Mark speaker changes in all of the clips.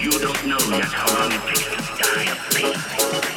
Speaker 1: You don't know yet how long it takes to die of pain.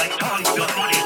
Speaker 1: like tongue, your money.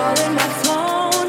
Speaker 2: When I'm coming